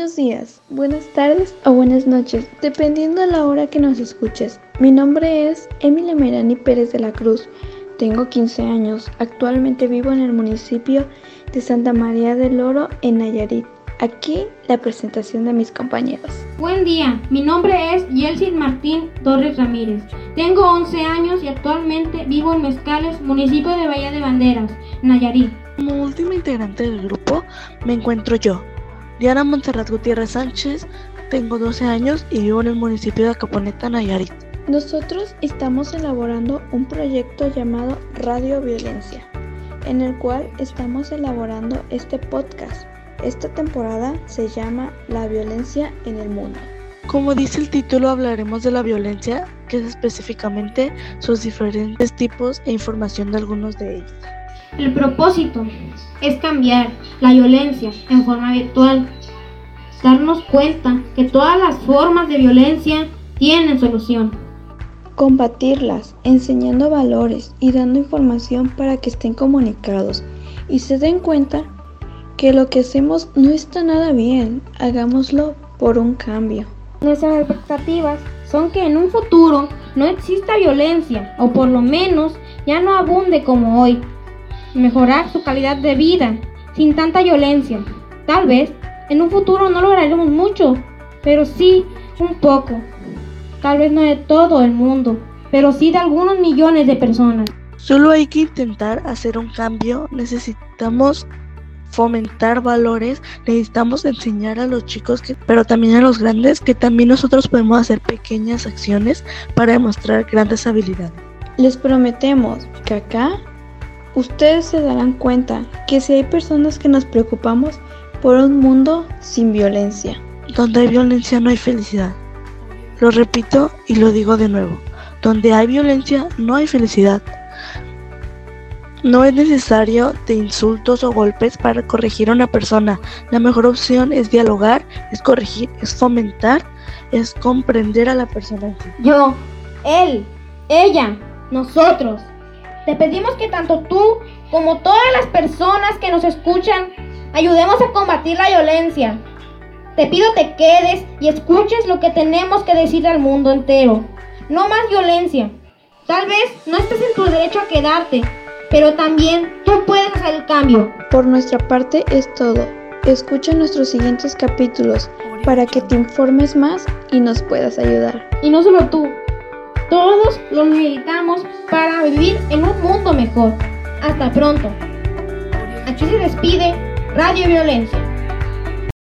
Buenos días, buenas tardes o buenas noches, dependiendo de la hora que nos escuches. Mi nombre es Emilia Merani Pérez de la Cruz. Tengo 15 años. Actualmente vivo en el municipio de Santa María del Oro, en Nayarit. Aquí la presentación de mis compañeros. Buen día, mi nombre es Yelsid Martín Torres Ramírez. Tengo 11 años y actualmente vivo en Mezcales, municipio de Bahía de Banderas, Nayarit. Como última integrante del grupo me encuentro yo, Diana Montserrat Gutiérrez Sánchez, tengo 12 años y vivo en el municipio de Acaponeta, Nayarit. Nosotros estamos elaborando un proyecto llamado Radio Violencia, en el cual estamos elaborando este podcast. Esta temporada se llama La violencia en el mundo. Como dice el título, hablaremos de la violencia, que es específicamente sus diferentes tipos e información de algunos de ellos. El propósito es cambiar la violencia en forma virtual, darnos cuenta que todas las formas de violencia tienen solución. Combatirlas, enseñando valores y dando información para que estén comunicados y se den cuenta que lo que hacemos no está nada bien, hagámoslo por un cambio. Nuestras expectativas son que en un futuro no exista violencia o por lo menos ya no abunde como hoy mejorar su calidad de vida sin tanta violencia. Tal vez en un futuro no lograremos mucho, pero sí un poco. Tal vez no de todo el mundo, pero sí de algunos millones de personas. Solo hay que intentar hacer un cambio. Necesitamos fomentar valores, necesitamos enseñar a los chicos, que, pero también a los grandes, que también nosotros podemos hacer pequeñas acciones para demostrar grandes habilidades. Les prometemos que acá ustedes se darán cuenta que si hay personas que nos preocupamos por un mundo sin violencia. Donde hay violencia no hay felicidad. Lo repito y lo digo de nuevo. Donde hay violencia no hay felicidad. No es necesario de insultos o golpes para corregir a una persona. La mejor opción es dialogar, es corregir, es fomentar, es comprender a la persona. Yo, él, ella, nosotros. Te pedimos que tanto tú como todas las personas que nos escuchan ayudemos a combatir la violencia. Te pido te quedes y escuches lo que tenemos que decir al mundo entero. No más violencia. Tal vez no estés en tu derecho a quedarte, pero también tú puedes hacer el cambio. Por nuestra parte es todo. Escucha nuestros siguientes capítulos para que te informes más y nos puedas ayudar. Y no solo tú, todos los necesitamos para vivir en un mundo mejor. Hasta pronto. Aquí se despide Radio Violencia.